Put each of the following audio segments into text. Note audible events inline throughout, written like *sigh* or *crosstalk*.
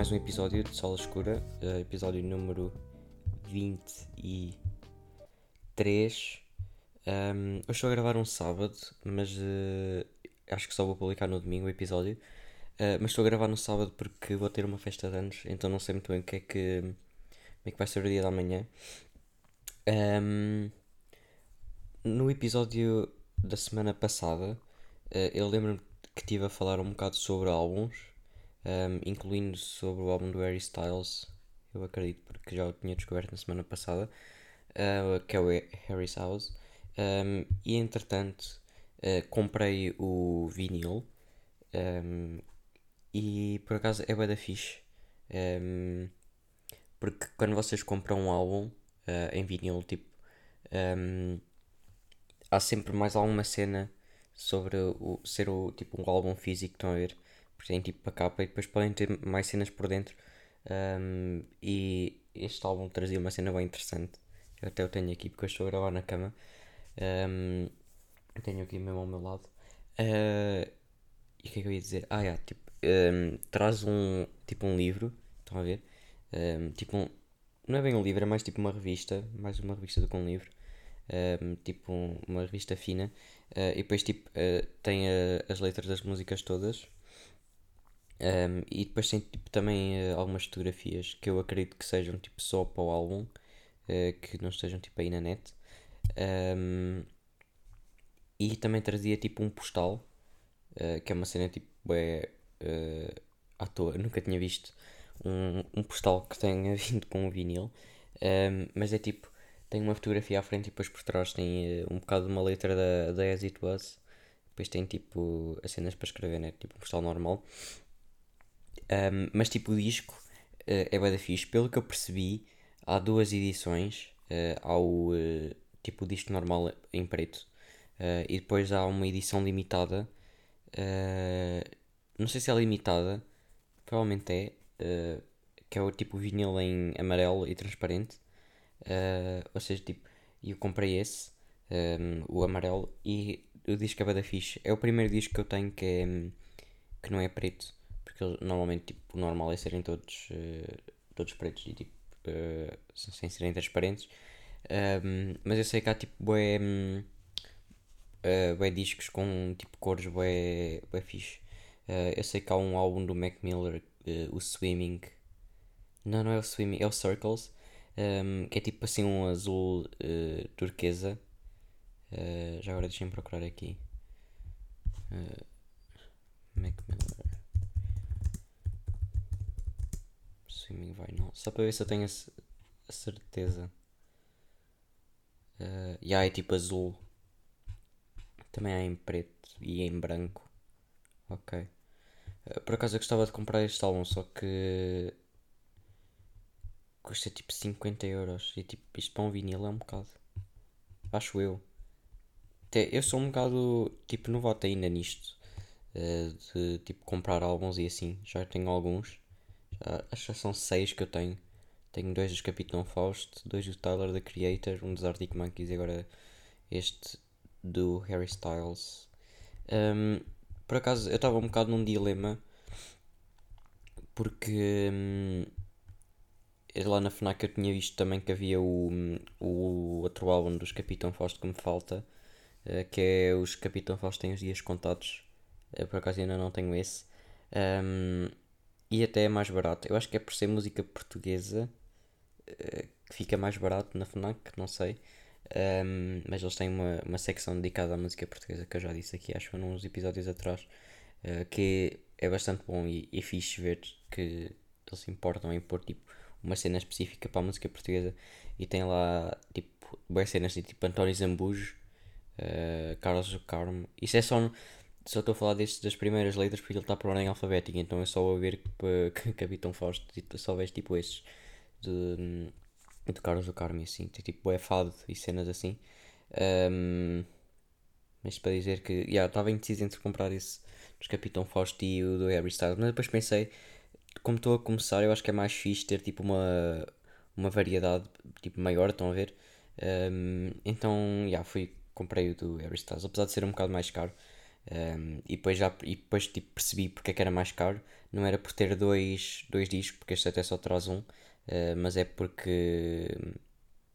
mais um episódio de Sola Escura, uh, episódio número 23. Um, eu estou a gravar um sábado, mas uh, acho que só vou publicar no domingo o episódio. Uh, mas estou a gravar no sábado porque vou ter uma festa de anos, então não sei muito bem o que é que, como é que vai ser o dia da manhã. Um, no episódio da semana passada, eu lembro-me que estive a falar um bocado sobre álbuns um, incluindo sobre o álbum do Harry Styles, eu acredito, porque já o tinha descoberto na semana passada, uh, que é o Harry's House. Um, e entretanto, uh, comprei o vinil um, e por acaso é bem da fixe. porque quando vocês compram um álbum uh, em vinil, tipo, há sempre mais alguma cena sobre o, ser o, tipo, um álbum físico, estão a ver? Tem tipo a capa e depois podem ter mais cenas por dentro. Um, e este álbum trazia uma cena bem interessante. Eu até o tenho aqui porque eu estou a gravar na cama. Um, tenho aqui mesmo ao meu lado. Uh, e o que é que eu ia dizer? Ah, yeah, tipo, um, traz um tipo um livro. Estão a ver? Tipo um, não é bem um livro, é mais tipo uma revista. Mais uma revista do que um livro. Um, tipo um, uma revista fina. Uh, e depois tipo, uh, tem as letras das músicas todas. Um, e depois tem tipo, também uh, algumas fotografias que eu acredito que sejam tipo, só para o álbum, uh, que não estejam tipo, aí na net. Um, e também trazia tipo um postal, uh, que é uma cena tipo é, à toa, *laughs* nunca tinha visto um, um postal que tenha *laughs* vindo com um vinil. Um, mas é tipo, tem uma fotografia à frente e depois por trás tem um bocado de uma letra da, da As It Was. Depois tem tipo as cenas para escrever, né? Tipo um postal normal. Um, mas tipo, o disco uh, é bem fixe. Pelo que eu percebi, há duas edições. Uh, há o uh, tipo o disco normal em preto. e depois há uma edição limitada. não sei se é limitada. Provavelmente é. que é o tipo vinil em amarelo e transparente. ou seja, tipo, eu comprei esse. Um, o amarelo. E o disco é bem fixe. É o primeiro disco que eu tenho que, é, que não é preto porque normalmente tipo, o normal é serem todos, uh, todos pretos e tipo, uh, sem serem transparentes. Um, mas eu sei que há tipo bué, uh, bué discos com tipo cores bué, bué fixe. Uh, eu sei que há um álbum do Mac Miller, uh, o Swimming. Não, não é o Swimming, é o Circles. Um, que é tipo assim um azul turquesa. já agora deixem-me procurar aqui. Mac Miller. Swimming Vinyl. Só para ver se eu tenho a, certeza. Uh, e yeah, é tipo azul. Também há em preto e em branco. Ok. Uh, por acaso eu gostava de comprar este álbum, só que. Custa tipo 50 euros. E tipo, isto para um vinil é um bocado. Acho eu. Até eu sou um bocado tipo novato ainda nisto. Uh, de tipo comprar álbuns e assim. Já tenho alguns. Uh, acho que são seis que eu tenho. Tenho dois dos Capitão Faust, dois do Tyler the Creator, um dos Arctic Monkeys e agora este do Harry Styles. Um, por acaso eu estava um bocado num dilema porque um, lá na FNAC eu tinha visto também que havia o, o outro álbum dos Capitão Fausto que me falta, uh, que é os Capitão Fausto têm os dias contados. Uh, por acaso ainda não tenho esse. Um, e até é mais barato. Eu acho que é por ser música portuguesa uh, que fica mais barato na FNAC, não sei. Um, mas eles têm uma, uma secção dedicada à música portuguesa que eu já disse aqui, acho, uns episódios atrás, uh, que é bastante bom e, e fixe ver que eles importam em pôr tipo, uma cena específica para a música portuguesa e tem lá tipo, boas cenas tipo António Zambujo, uh, Carlos do Carmo. Isso é só só estou a falar destes, das primeiras letras porque ele está por ordem alfabética, então é só a ver *laughs* que, habitam Fausto, só vês tipo esses de, de Carlos do Carmo assim, tem tipo é fado e cenas assim. Um, mas para dizer que, yeah, estava indeciso entre comprar esse dos Capitão Fausto e o do Harry Styles, mas depois pensei, como estou a começar, eu acho que é mais fixe ter tipo uma, uma variedade tipo maior, estão a ver? Um, então, já, yeah, fui, comprei o do Harry Styles, apesar de ser um bocado mais caro. Um, e depois, já, e depois tipo, percebi porque é que era mais caro. Não era por ter dois, dois discos, porque este até só traz um, uh, mas é porque.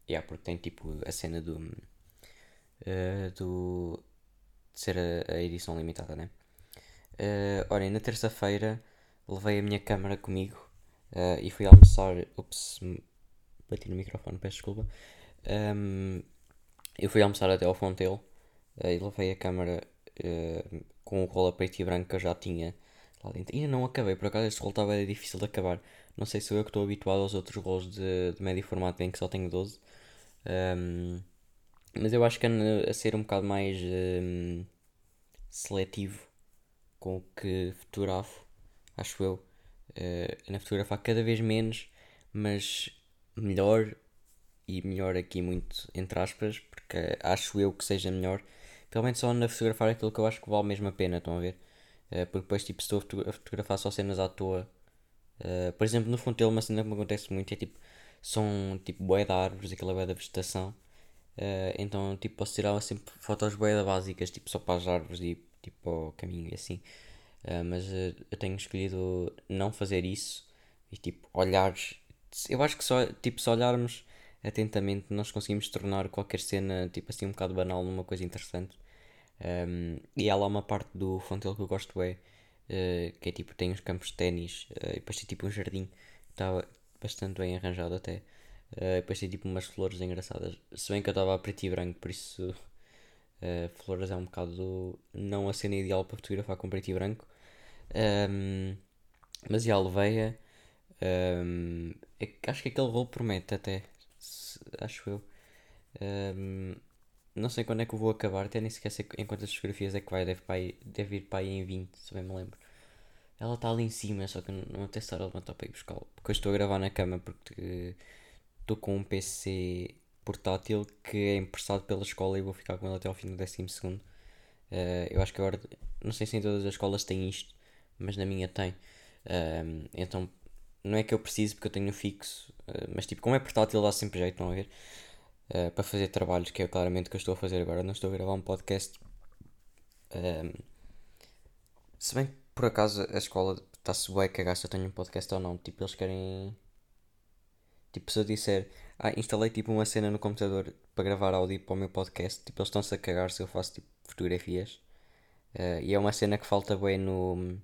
Yeah, porque tem tipo a cena do. Uh, do de ser a, a, edição limitada, né? Uh, olhem, na terça-feira levei a minha câmera comigo uh, e fui almoçar. Ups, bati no microfone, peço desculpa. Um, eu fui almoçar até ao Fontel uh, e levei a câmera uh, com o rolo preto e branco que eu já tinha lá dentro. Ainda não acabei, por acaso este rolo estava difícil de acabar. Não sei se eu que estou habituado aos outros rolos de, de médio formato em que só tenho 12. Um, mas eu acho que ando a ser um bocado mais um, seletivo com o que fotografo, acho eu. Uh, na fotografar cada vez menos, mas melhor e melhor aqui muito entre aspas, porque acho eu que seja melhor. Menos só na fotografar aquilo que eu acho que vale mesmo a pena, estão a ver? Uh, porque depois tipo estou a fotografar só cenas à toa. Uh, por exemplo, no Fontelo uma cena que me acontece muito é tipo, são tipo boé de árvores, aquela boé da vegetação. Uh, então tipo posso tirar sempre fotos boé básicas, tipo só para as árvores e tipo ao caminho e assim. mas eu tenho escolhido não fazer isso e tipo olhar. Eu acho que só, tipo, se olharmos atentamente, nós conseguimos tornar qualquer cena, tipo assim, um bocado banal numa coisa interessante. Um, e há lá uma parte do Fontel que eu gosto é, uh, que é tipo, tem uns campos de ténis, uh, e depois tem tipo um jardim que está bastante bem arranjado até. Uh, depois tem tipo umas flores engraçadas. Se bem que eu estava a preto e branco, por isso flores é um bocado não a cena ideal para fotografar com preto e branco. Um, mas já levei-a. Um, é, acho que aquele rolo promete até acho eu. Um, não sei quando é que eu vou acabar, até nem sequer sei em quantas fotografias é que vai, deve, ir, deve ir para aí em 20, se bem me lembro. Ela está ali em cima, só que não, não até estar a levantar para ir buscar. Porque eu estou a gravar na cama porque estou com um PC portátil que é emprestado pela escola e vou ficar com ele até ao fim do 12 segundo. Uh, eu acho que agora, não sei se em todas as escolas tem isto, mas na minha tem. Um, então não é que eu preciso porque eu tenho fixo, uh, mas tipo, como é portátil dá sempre jeito, não a ver? Uh, para fazer trabalhos, que é claramente o que eu estou a fazer agora. Não estou a gravar um podcast. Um, ehm, se bem que por acaso a escola está-se bem cagar se eu tenho um podcast ou não. Tipo, eles querem. Tipo, se eu disser, ah, instalei tipo uma cena no computador para gravar áudio para o meu podcast, tipo, eles estão-se a cagar se eu faço tipo fotografias. Uh, e é uma cena que falta bem no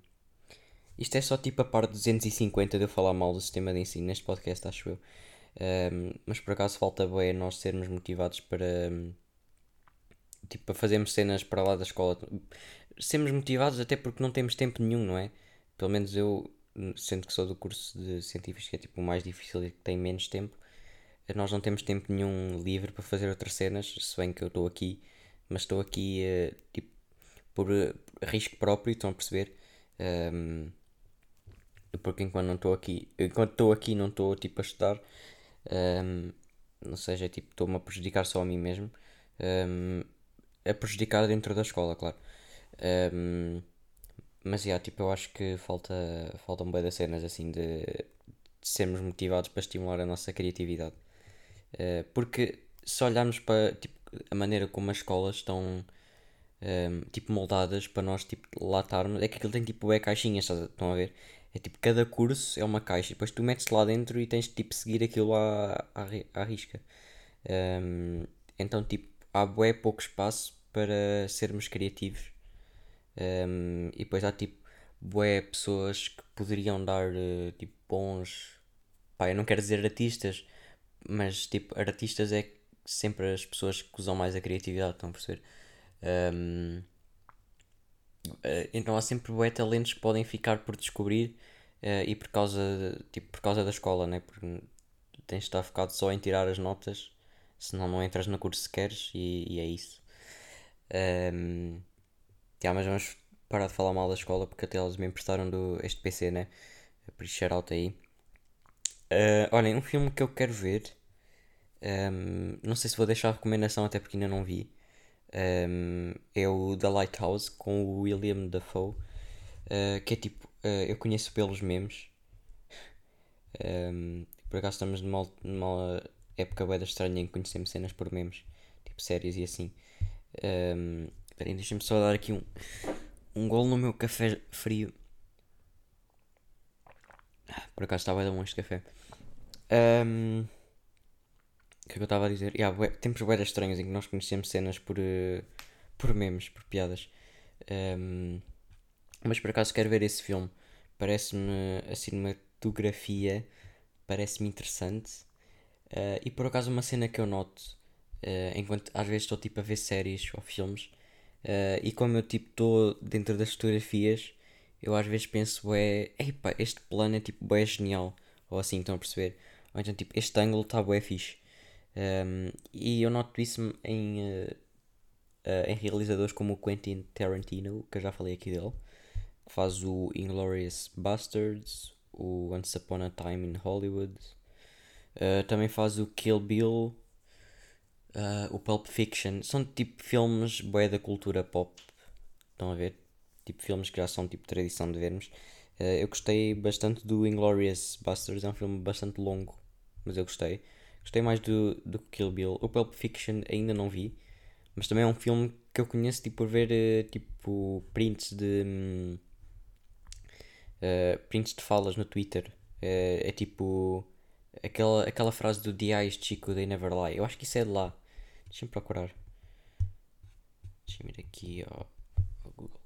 isto é só tipo a parte 250 de eu falar mal do sistema de ensino neste podcast, acho eu. Um, mas por acaso falta bem nós sermos motivados para. Tipo, para fazermos cenas para lá da escola. Sermos motivados até porque não temos tempo nenhum, não é? Pelo menos eu, sendo que sou do curso de científicos, que é tipo o mais difícil e que tem menos tempo, nós não temos tempo nenhum livre para fazer outras cenas, se bem que eu estou aqui, mas estou aqui uh, tipo, por uh, risco próprio, estão a perceber? Um, porque enquanto não estou aqui, enquanto estou aqui não estou tipo a estudar, um, ou seja, tipo, estou-me a prejudicar só a mim mesmo, um, a prejudicar dentro da escola, claro. Um, mas yeah, tipo, eu acho que falta, faltam bem das cenas assim de, de, sermos motivados para estimular a nossa criatividade. Uh, porque se olharmos para tipo, a maneira como as escolas estão um, tipo moldadas para nós tipo, lá estarmos, é que aquilo tem tipo é caixinhas, estão a ver? É tipo, cada curso é uma caixa. Depois tu metes lá dentro e tens de tipo, seguir aquilo à, à, à risca. Um, então, tipo, há bué pouco espaço para sermos criativos. Um, e depois há tipo, bué pessoas que poderiam dar uh, tipo, bons. Pá, eu não quero dizer artistas, mas tipo, artistas é sempre as pessoas que usam mais a criatividade, estão a perceber? Um, então há sempre bué talentos que podem ficar por descobrir uh, e por causa, de, tipo, por causa da escola, né? Porque tens de estar focado só em tirar as notas, senão não entras no curso se queres e, e é isso. Um, yeah, mas vamos parar de falar mal da escola porque até eles me emprestaram do, este PC, né? Por isso shout aí. Uh, olhem, um filme que eu quero ver. Um, não sei se vou deixar a recomendação até porque ainda não vi um, é o The Lighthouse com o William Dafoe, uh, que é tipo, uh, eu conheço pelos memes. Um, por acaso estamos numa, numa época bem estranha em que conhecemos cenas por memes, tipo séries e assim. Um, Peraí, deixa-me só dar aqui um, um gol no meu café frio. Por acaso estava a dar um este café. Um, que eu estava a dizer? Yeah, bué, tempos bué estranhos em que nós conhecemos cenas por, uh, por memes, por piadas. Um, mas por acaso quero ver esse filme. Parece-me a cinematografia parece-me interessante. Uh, e por acaso uma cena que eu noto, uh, enquanto às vezes estou tipo a ver séries ou filmes, uh, e como eu tipo estou dentro das fotografias, eu às vezes penso, é, epá, este plano é tipo é genial, ou assim, estão a perceber? Ou então tipo, este ângulo está bué fixe. Um, e eu noto isso em, em realizadores como o Quentin Tarantino, que eu já falei aqui dele, que faz o Inglorious Bastards, o Once Upon a Time in Hollywood. Uh, também faz o Kill Bill, uh, o Pulp Fiction. São tipo filmes boé da cultura pop. Estão a ver? Tipo filmes que já são tipo tradição de vermos. Uh, eu gostei bastante do Inglorious Busters, é um filme bastante longo, mas eu gostei. Gostei mais do, do Kill Bill. O Pulp Fiction ainda não vi, mas também é um filme que eu conheço tipo, por ver tipo prints de. Uh, prints de falas no Twitter. Uh, é tipo aquela, aquela frase do The Eyes Chico They Never Lie. Eu acho que isso é de lá. Deixa-me procurar. Deixa-me ir aqui ao, ao Google.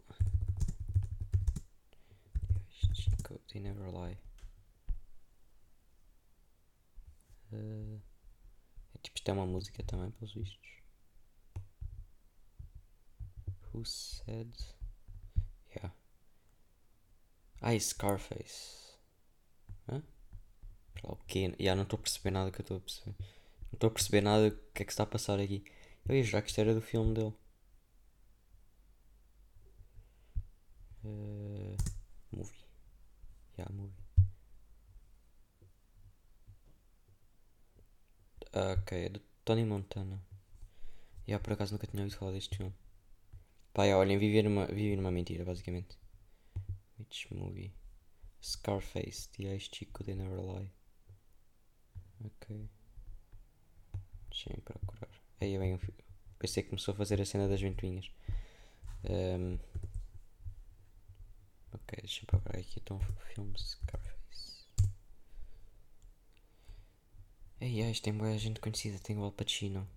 The Eyes Chico They Never Lie. Uh, isto é uma música também, pelos vistos. Who said? Yeah. Ai, Scarface. Hã? O? Já não estou a perceber nada que eu estou a perceber. Não estou a perceber nada do que é que está a passar aqui. Eu ia jurar que isto era do filme dele. Uh, movie. Yeah, movie. Ah, ok, é do Tony Montana. E yeah, por acaso nunca tinha ouvido falar deste filme. Pá, olhem, vivi numa, vivi numa mentira, basicamente. Which movie? Scarface, The Ice Chico, They Never Lie. Ok. Deixa-me procurar. Aí bem, pensei que começou a fazer a cena das ventoinhas. Um, ok, deixa-me procurar aqui então filme Scarface. Ei, ai, tem boa gente conhecida, tem o Al Pacino.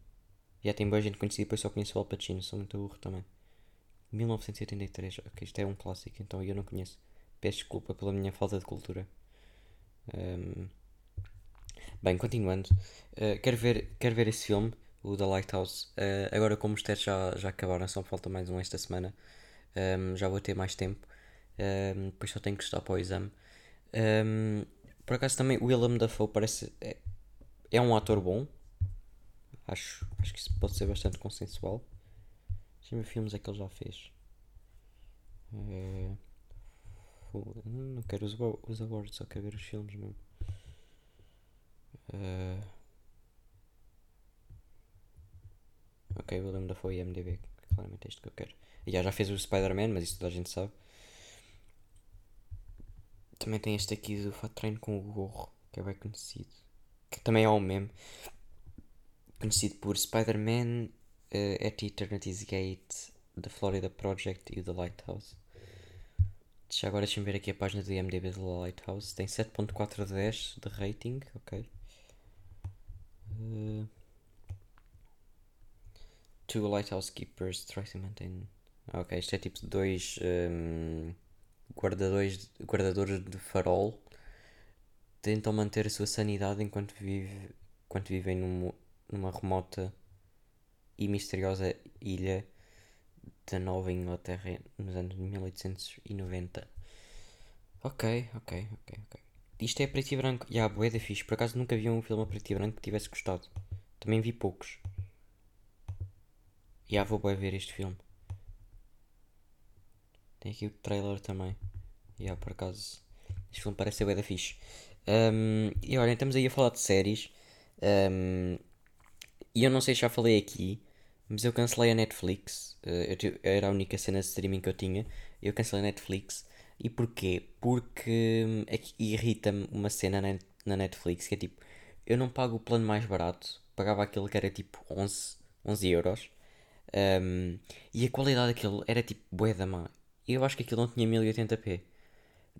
Já tem boa gente conhecida, depois só conheço o Al Pacino, sou muito burro também. 1983, ok, isto é um clássico, então eu não conheço. Peço desculpa pela minha falta de cultura. Um, bem, continuando, uh, quero, ver, quero ver esse filme, o The Lighthouse. Uh, agora, como os testes já, já acabaram, só falta mais um esta semana, um, já vou ter mais tempo. Um, depois só tenho que estudar para o exame. Um, por acaso, também Willem Dafoe parece. É, é um ator bom. Acho, acho que isso pode ser bastante consensual. Deixa-me filmes é que ele já fez. É... Não quero os, os awards, só quero ver os filmes mesmo. Uh... Ok, William Dafoe e MDB, claramente é isto que eu quero. E já, já fez o Spider-Man, mas isso toda a gente sabe. Também tem este aqui do Fat Train com o gorro, que é bem conhecido. Que também é um meme. Conhecido por Spider-Man, uh, at Eternity's Gate, The Florida Project e The Lighthouse. Já agora deixa-me ver aqui a página do IMDB do Lighthouse. Tem 7.4 de 10 de rating, ok. Uh, two Lighthouse Keepers try to maintain... Ok, isto é tipo dois um, guardadores, guardadores de farol tentam manter a sua sanidade enquanto, vive, enquanto vivem numa, numa remota e misteriosa ilha da Nova Inglaterra nos anos 1890. Ok, ok, ok, ok. Isto é preto e branco. E yeah, boeda fixe. Por acaso nunca vi um filme a preto e branco que tivesse gostado. Também vi poucos. E yeah, vou bem ver este filme. Tem aqui o trailer também. E yeah, por acaso. Este filme parece ser bem da fixe. Um, e olha, estamos aí a falar de séries. Um, e eu não sei se já falei aqui. Mas eu cancelei a Netflix. Uh, eu, era a única cena de streaming que eu tinha. Eu cancelei a Netflix. E porquê? Porque hum, é irrita-me uma cena na, na Netflix que é tipo: eu não pago o plano mais barato. Pagava aquele que era tipo 11, 11 euros. E a qualidade daquele era tipo bué da má. eu acho que aquilo não tinha 1080p.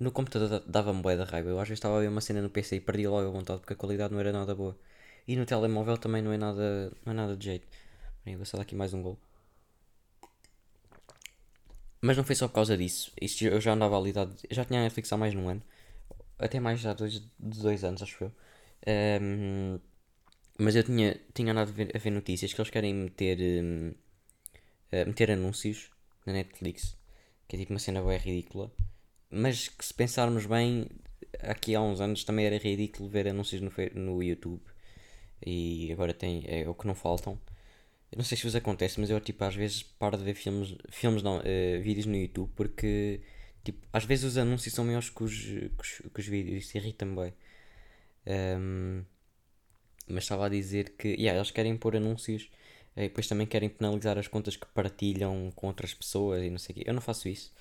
No computador dava-me bué da raiva. Eu às vezes estava a ver uma cena no PC e perdia logo a vontade porque a qualidade não era nada boa. E no telemóvel também não é nada, não é nada de jeito. Bem, vou só aqui mais um gol. Mas não foi só por causa disso. Isto eu já andava ali, já tinha a Netflix há mais de um ano. Até mais já dois, de dois anos, acho eu. Um, mas eu tinha, tinha andado a ver, a ver, notícias que eles querem meter, um, uh, meter anúncios na Netflix. Que é tipo uma cena bem ridícula. Mas que se pensarmos bem, aqui há uns anos também era ridículo ver anúncios no, no YouTube. E agora tem, é o que não faltam. Eu não sei se vos acontece, mas eu tipo às vezes paro de ver filmes, filmes não, uh, vídeos no YouTube porque tipo, às vezes os anúncios são maiores que os, que os, que os vídeos, isso irrita-me bem. Um, mas estava a dizer que yeah, eles querem pôr anúncios e depois também querem penalizar as contas que partilham com outras pessoas e não sei o quê. Eu não faço isso,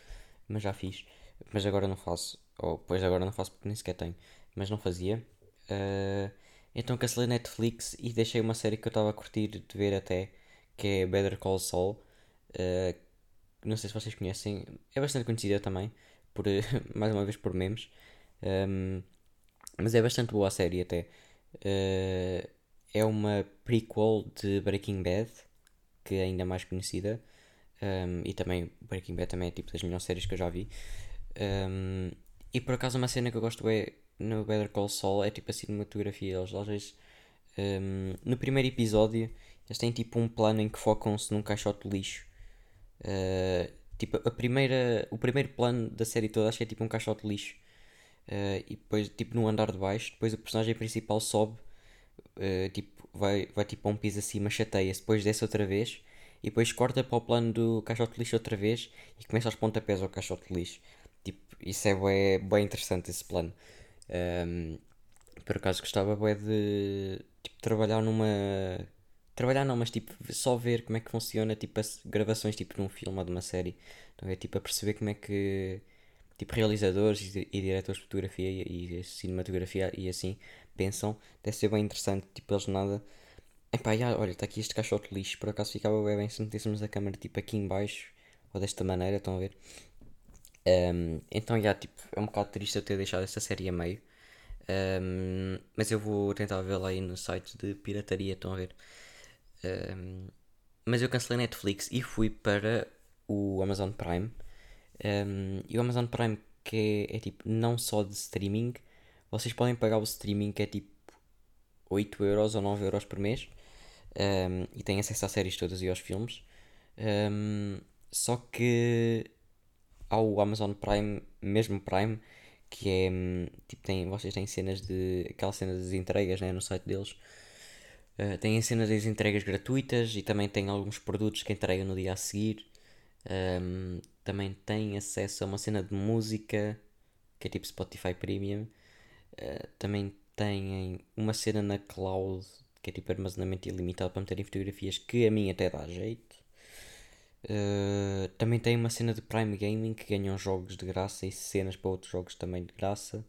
mas já fiz. Mas agora não faço. Ou depois agora não faço porque nem sequer tenho. Mas não fazia. Uh, então cancelei Netflix e deixei uma série que eu estava a curtir de ver até, que é Better Call Saul. Uh, não sei se vocês conhecem, é bastante conhecida também, por, *laughs* mais uma vez por memes. Um, mas é bastante boa a série até. Uh, é uma prequel de Breaking Bad, que é ainda mais conhecida. Um, e também Breaking Bad também é tipo das melhores séries que eu já vi. Um, e por acaso uma cena que eu gosto é no Better Call Saul é tipo a cinematografia. Eles às vezes um, no primeiro episódio eles têm tipo um plano em que focam-se num caixote de lixo. Uh, tipo, a primeira, o primeiro plano da série toda acho que é tipo um caixote de lixo. Uh, e depois, tipo, no andar de baixo, depois o personagem principal sobe, uh, tipo, vai, vai tipo a um piso acima, chateia-se, depois desce outra vez, e depois corta para o plano do caixote de lixo outra vez e começa aos pontapés ao caixote de lixo. Tipo, isso é bem, bem interessante esse plano. Um, por acaso gostava bem de tipo, trabalhar numa. Trabalhar não, mas tipo, só ver como é que funciona tipo, as gravações tipo, de um filme ou de uma série. Então é tipo a perceber como é que tipo realizadores e, e diretores de fotografia e, e, cinematografia e assim pensam, deve ser bem interessante, tipo eles nada. Epá, já, olha, está aqui este caixote lixo, por acaso ficava bem, bem se metêssemos a câmera tipo aqui em baixo, ou desta maneira, estão a ver? Um, então, já, tipo, é um bocado triste eu ter deixado essa série a meio. Um, mas eu vou tentar vê-la aí no site de pirataria, estão a ver? Um, mas eu cancelei Netflix e fui para o Amazon Prime. E o Amazon Prime, que é, é, tipo não só de streaming, vocês podem pagar o streaming que é tipo 8 euros ou 9 euros por mês e têm acesso às séries todas e aos filmes. Só que ao Amazon Prime, mesmo Prime, que é tipo, tem, vocês têm cenas de aquela cena das entregas né, no site deles. Uh, têm cenas das entregas gratuitas e também tem alguns produtos que entregam no dia a seguir. Um, também tem acesso a uma cena de música que é tipo Spotify Premium. Uh, também têm uma cena na cloud que é tipo armazenamento ilimitado para meterem fotografias que a mim até dá jeito. Uh, também tem uma cena de Prime Gaming que ganham jogos de graça e cenas para outros jogos também de graça.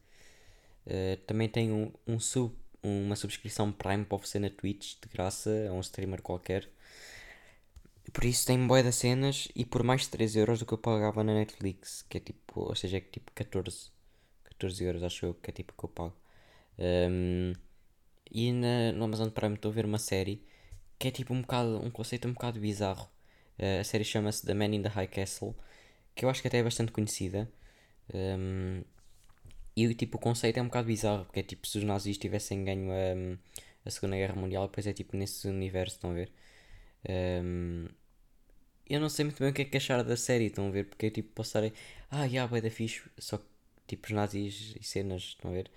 Uh, também tem um, um sub, uma subscrição Prime para oferecer na Twitch de graça a um streamer qualquer. Por isso tem boia das cenas e por mais de 3 euros do que eu pagava na Netflix, que é tipo, ou seja, é tipo 14, 14 euros acho eu que é tipo que eu pago. Um, e na, no Amazon Prime estou a ver uma série que é tipo um bocado, um conceito um bocado bizarro. Uh, a série chama-se The Man in the High Castle, que eu acho que até é bastante conhecida. Um, e tipo, o conceito é um bocado bizarro, porque é tipo se os nazis tivessem ganho a, a Segunda Guerra Mundial, depois é tipo nesse universo, estão a ver? Um, eu não sei muito bem o que é que achar da série, estão a ver? Porque eu tipo estar ah, yeah, da fixe, só que tipo os nazis e cenas, estão a ver?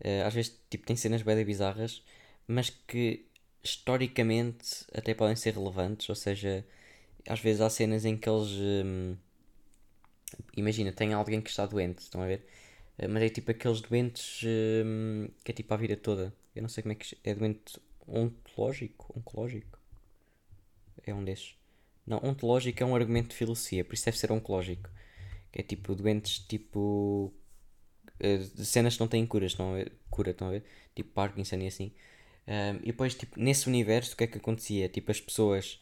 Uh, às vezes tipo tem cenas bem bizarras, mas que historicamente até podem ser relevantes, ou seja, às vezes há cenas em que eles um, imagina, tem alguém que está doente, estão a ver? Uh, mas é tipo aqueles doentes um, que é tipo a vida toda. Eu não sei como é que é doente ontológico, oncológico. É um desses. Não, ontológico é um argumento de filosofia, por isso deve ser oncológico. Que é tipo doentes tipo. Uh, de cenas que não têm curas, estão a ver? Cura, estão a ver? Tipo Parkinson e assim. Um, e depois, tipo, nesse universo, o que é que acontecia? Tipo, as pessoas.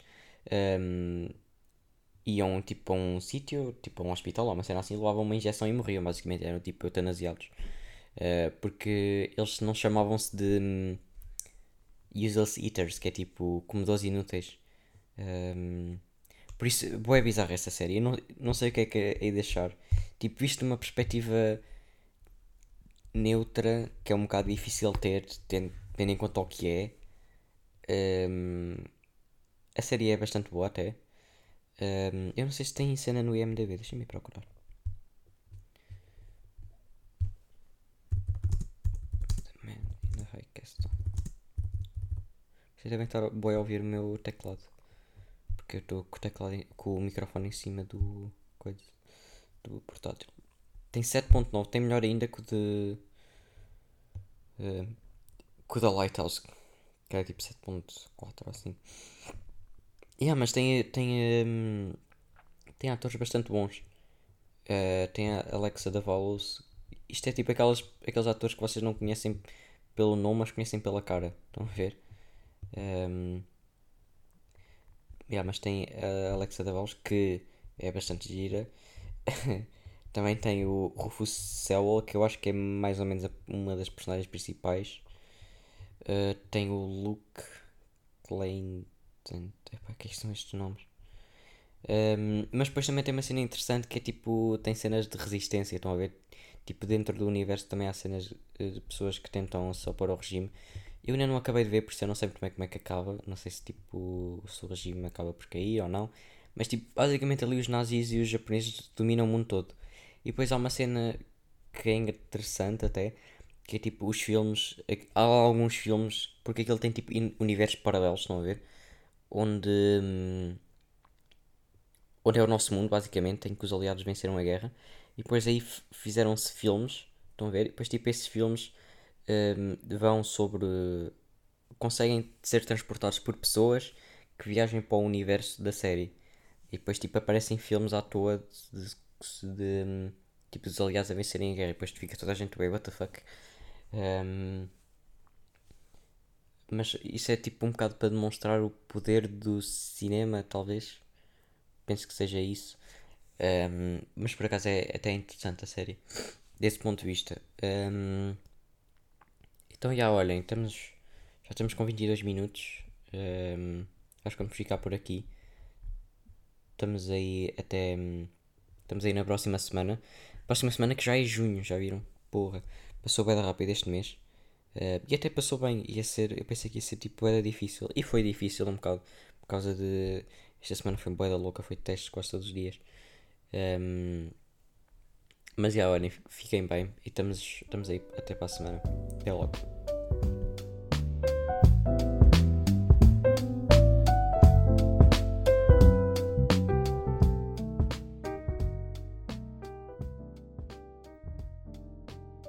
Um, iam tipo a um sítio, tipo a um hospital ou uma cena assim, levavam uma injeção e morriam, basicamente, eram tipo eutanasiados. Uh, porque eles não chamavam-se de um, useless eaters, que é tipo comedores inúteis. Um, por isso, boa é bizarra essa série. Eu não, não sei o que é que é de deixar. Tipo, visto de uma perspectiva neutra, que é um bocado difícil ter, tendo, tendo em conta o que é. Um, a série é bastante boa até. Um, eu não sei se tem cena no IMDB, deixa-me procurar. Man in the High Castle. Vocês devem estar boi a ouvir o meu teclado. Porque eu estou com o teclado com o microfone em cima do coisa do portátil. Tem 7.9, tem melhor ainda que o de. Uh, que o da Lighthouse. Que era tipo 7.4 assim. Yeah, mas tem, tem, um, tem atores bastante bons. Uh, tem a Alexa Davalos. Isto é tipo aquelas, aqueles atores que vocês não conhecem pelo nome, mas conhecem pela cara. Estão a ver? Um, yeah, mas tem a Alexa Davalos que é bastante gira. *laughs* Também tem o Rufus Sewell, que eu acho que é mais ou menos uma das personagens principais. Uh, tem o Luke Clayton. Epá, que, é que são estes nomes? Um, mas depois também tem uma cena interessante que é tipo. Tem cenas de resistência. Estão a ver? Tipo, dentro do universo também há cenas de pessoas que tentam se opor ao regime. Eu ainda não acabei de ver, por isso eu não sei bem como é que acaba. Não sei se tipo. Se o regime acaba por cair ou não. Mas tipo, basicamente ali os nazis e os japoneses dominam o mundo todo. E depois há uma cena que é interessante até. Que é tipo os filmes. Há alguns filmes. Porque aquele tem tipo universos paralelos, estão a ver? Onde, hum, onde é o nosso mundo, basicamente, em que os aliados venceram a guerra. E depois aí fizeram-se filmes, estão a ver? E depois, tipo, esses filmes um, vão sobre. conseguem ser transportados por pessoas que viajam para o universo da série. E depois, tipo, aparecem filmes à toa de, de, de hum, tipo, dos aliados a vencerem a guerra. E depois fica toda a gente, bem, what the fuck. Um, mas isso é tipo um bocado para demonstrar o poder do cinema, talvez. Penso que seja isso. Um, mas por acaso é, é até interessante a série. Desse ponto de vista. Um, então já olhem, estamos, já estamos com 22 minutos. Um, acho que vamos ficar por aqui. Estamos aí até. Estamos aí na próxima semana. Próxima semana que já é junho, já viram? Porra, passou bem rápido este mês. Uh, e até passou bem, ia ser, eu pensei que ia ser tipo era difícil, e foi difícil um bocado, por causa de, esta semana foi boeda louca, foi testes quase todos os dias, um, ehm, mas já olhem, fiquem bem, e estamos, estamos aí até para a semana, até logo.